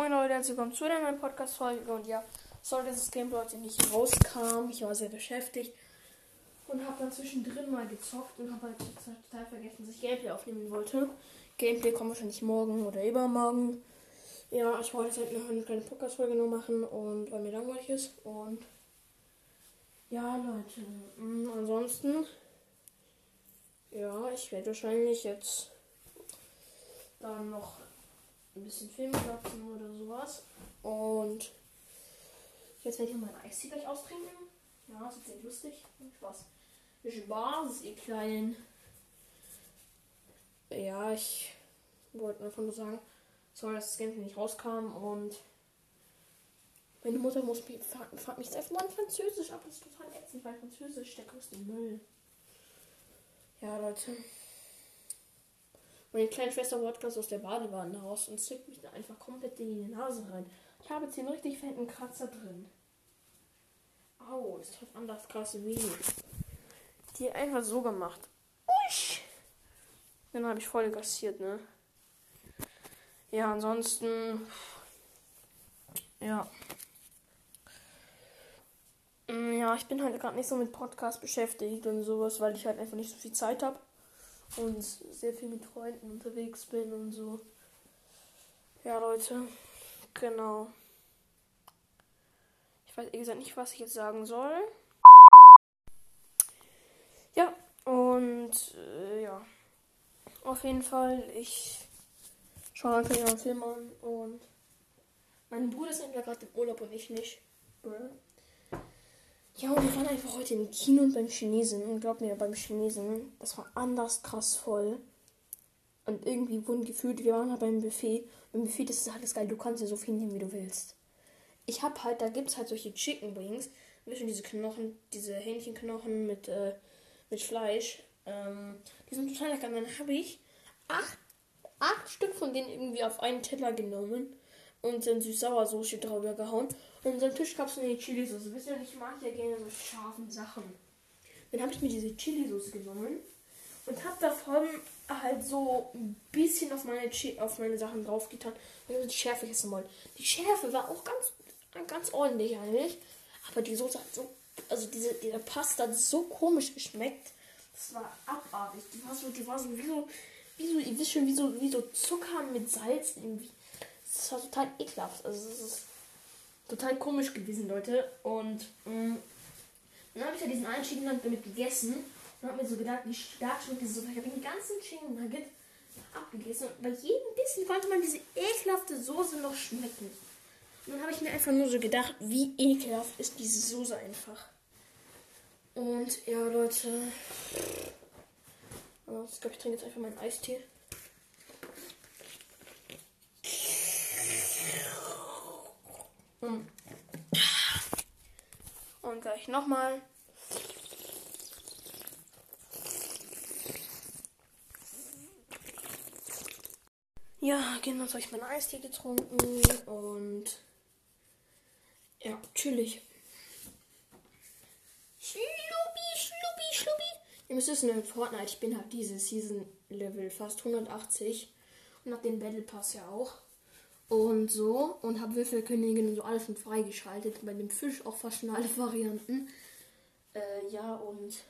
Moin Leute, herzlich willkommen zu einer neuen Podcast-Folge. Und ja, sorry, dass das Gameplay heute nicht rauskam. Ich war sehr beschäftigt und habe dann zwischendrin mal gezockt und habe halt total vergessen, dass ich Gameplay aufnehmen wollte. Gameplay kommt wahrscheinlich morgen oder übermorgen. Ja, ich wollte halt noch eine kleine Podcast-Folge nur machen und weil mir langweilig ist. Und ja, Leute, mh, ansonsten, ja, ich werde wahrscheinlich jetzt dann noch ein bisschen Film klopfen oder sowas. Und jetzt werde ich mein Eistee gleich austrinken. Ja, ist sehr lustig. Spaß. Spaß, ihr Kleinen. Ja, ich wollte einfach nur sagen, sorry, dass das Game nicht rauskam und meine Mutter muss mich, fragt mich jetzt einfach mal in Französisch ab. Das ist total ätzend, weil Französisch der größte Müll. Ja, Leute. Meine kleine Schwester Podcast aus der Badewanne raus und zückt mich da einfach komplett in die Nase rein. Ich habe jetzt hier einen richtig fetten Kratzer drin. Au, das tut anders krass weh. Die einfach so gemacht. Uisch. Dann habe ich voll gassiert, ne? Ja, ansonsten. Ja. Mm, ja, ich bin halt gerade nicht so mit Podcast beschäftigt und sowas, weil ich halt einfach nicht so viel Zeit habe und sehr viel mit Freunden unterwegs bin und so. Ja, Leute, genau. Ich weiß ehrlich gesagt nicht, was ich jetzt sagen soll. Ja, und äh, ja. Auf jeden Fall, ich schaue einfach einen Film an und mein Bruder ist entweder gerade im Urlaub und ich nicht. Ja, und wir waren einfach heute im Kino und beim Chinesen. Und glaub mir, beim Chinesen, das war anders krass voll. Und irgendwie wurden gefühlt, wir waren halt beim Buffet. Und Beim Buffet, das ist alles geil. Du kannst ja so viel nehmen, wie du willst. Ich hab halt, da gibt's halt solche Chicken Wings. Wissen diese Knochen, diese Hähnchenknochen mit, äh, mit Fleisch. Ähm, die sind total lecker. Und dann habe ich acht, acht Stück von denen irgendwie auf einen Teller genommen und dann Süß-Sauer-Soße drüber gehauen. In seinem Tisch gab es eine Chili-Soße. Wisst ihr, ich mag ja gerne so scharfen Sachen. Dann habe ich mir diese Chili-Soße genommen und habe davon halt so ein bisschen auf meine, auf meine Sachen draufgetan, weil ich die Schärfe essen wollte. Die Schärfe war auch ganz, ganz ordentlich eigentlich. Aber die Soße hat so, also diese, diese Pasta hat so komisch geschmeckt. Das war abartig. Die war so, die war so wie so, wie so, ihr wisst schon, wie so, wie so Zucker mit Salz irgendwie. Das war total ekelhaft. Also es ist total komisch gewesen, Leute. Und mh, dann habe ich ja diesen einen Chicken Nugget damit gegessen und habe mir so gedacht, wie stark schmeckt diese Soße. Ich habe den ganzen Chicken Nugget abgegessen und bei jedem Bissen konnte man diese ekelhafte Soße noch schmecken. Und dann habe ich mir einfach nur so gedacht, wie ekelhaft ist diese Soße einfach. Und ja, Leute. Ich glaube, ich trinke jetzt einfach meinen Eistee. Hm. Und gleich nochmal. Ja, genau, habe ich meinen Eistee getrunken und ja, chillig. Schluppi, schluppi, schluppi. Ihr müsst wissen, in Fortnite, ich bin halt diese Season Level fast 180 und hab den Battle Pass ja auch und so und habe Würfelkönigin und so alles schon freigeschaltet. Bei dem Fisch auch fast schon alle Varianten. Äh, ja, und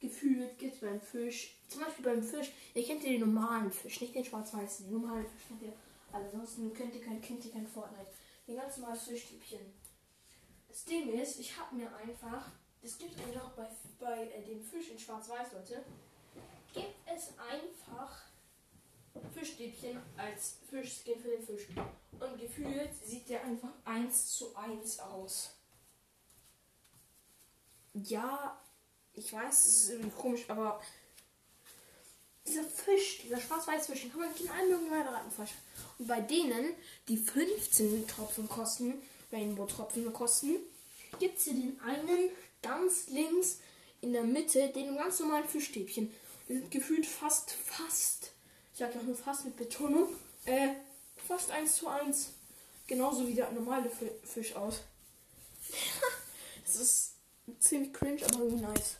gefühlt gibt es beim Fisch, zum Beispiel beim Fisch, ihr kennt ja den normalen Fisch, nicht den schwarz-weißen, den normalen Fisch kennt ihr alle, ansonsten könnt ihr kein, kennt ihr kein Fortnite. Den ganz normalen Fischstäbchen. Das Ding ist, ich habe mir einfach, es gibt einfach bei, bei äh, dem Fisch in schwarz-weiß, Leute, gibt es einfach Fischstäbchen als Fischskin für den Fisch. Und gefühlt sieht der einfach eins zu eins aus. Ja, ich weiß, es ist irgendwie komisch, aber dieser Fisch, dieser schwarz-weiß Fisch, den kann man in allen möglichen Varianten fischen. Und bei denen, die 15 Tropfen kosten, Rainbow-Tropfen kosten, gibt es hier den einen ganz links in der Mitte, den ganz normalen Fischstäbchen. Die sind gefühlt fast, fast sage auch nur fast mit Betonung, äh, fast 1 zu 1. Genauso wie der normale Fisch aus. das ist ziemlich cringe, aber irgendwie nice.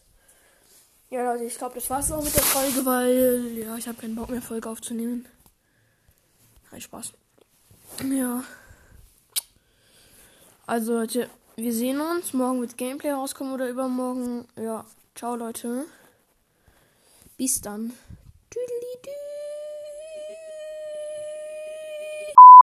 Ja, Leute, ich glaube, das war's auch mit der Folge, weil ja, ich habe keinen Bock mehr, Folge aufzunehmen. Kein Spaß. Ja. Also Leute, wir sehen uns. Morgen wird Gameplay rauskommen oder übermorgen. Ja, ciao Leute. Bis dann. Tüdelidü.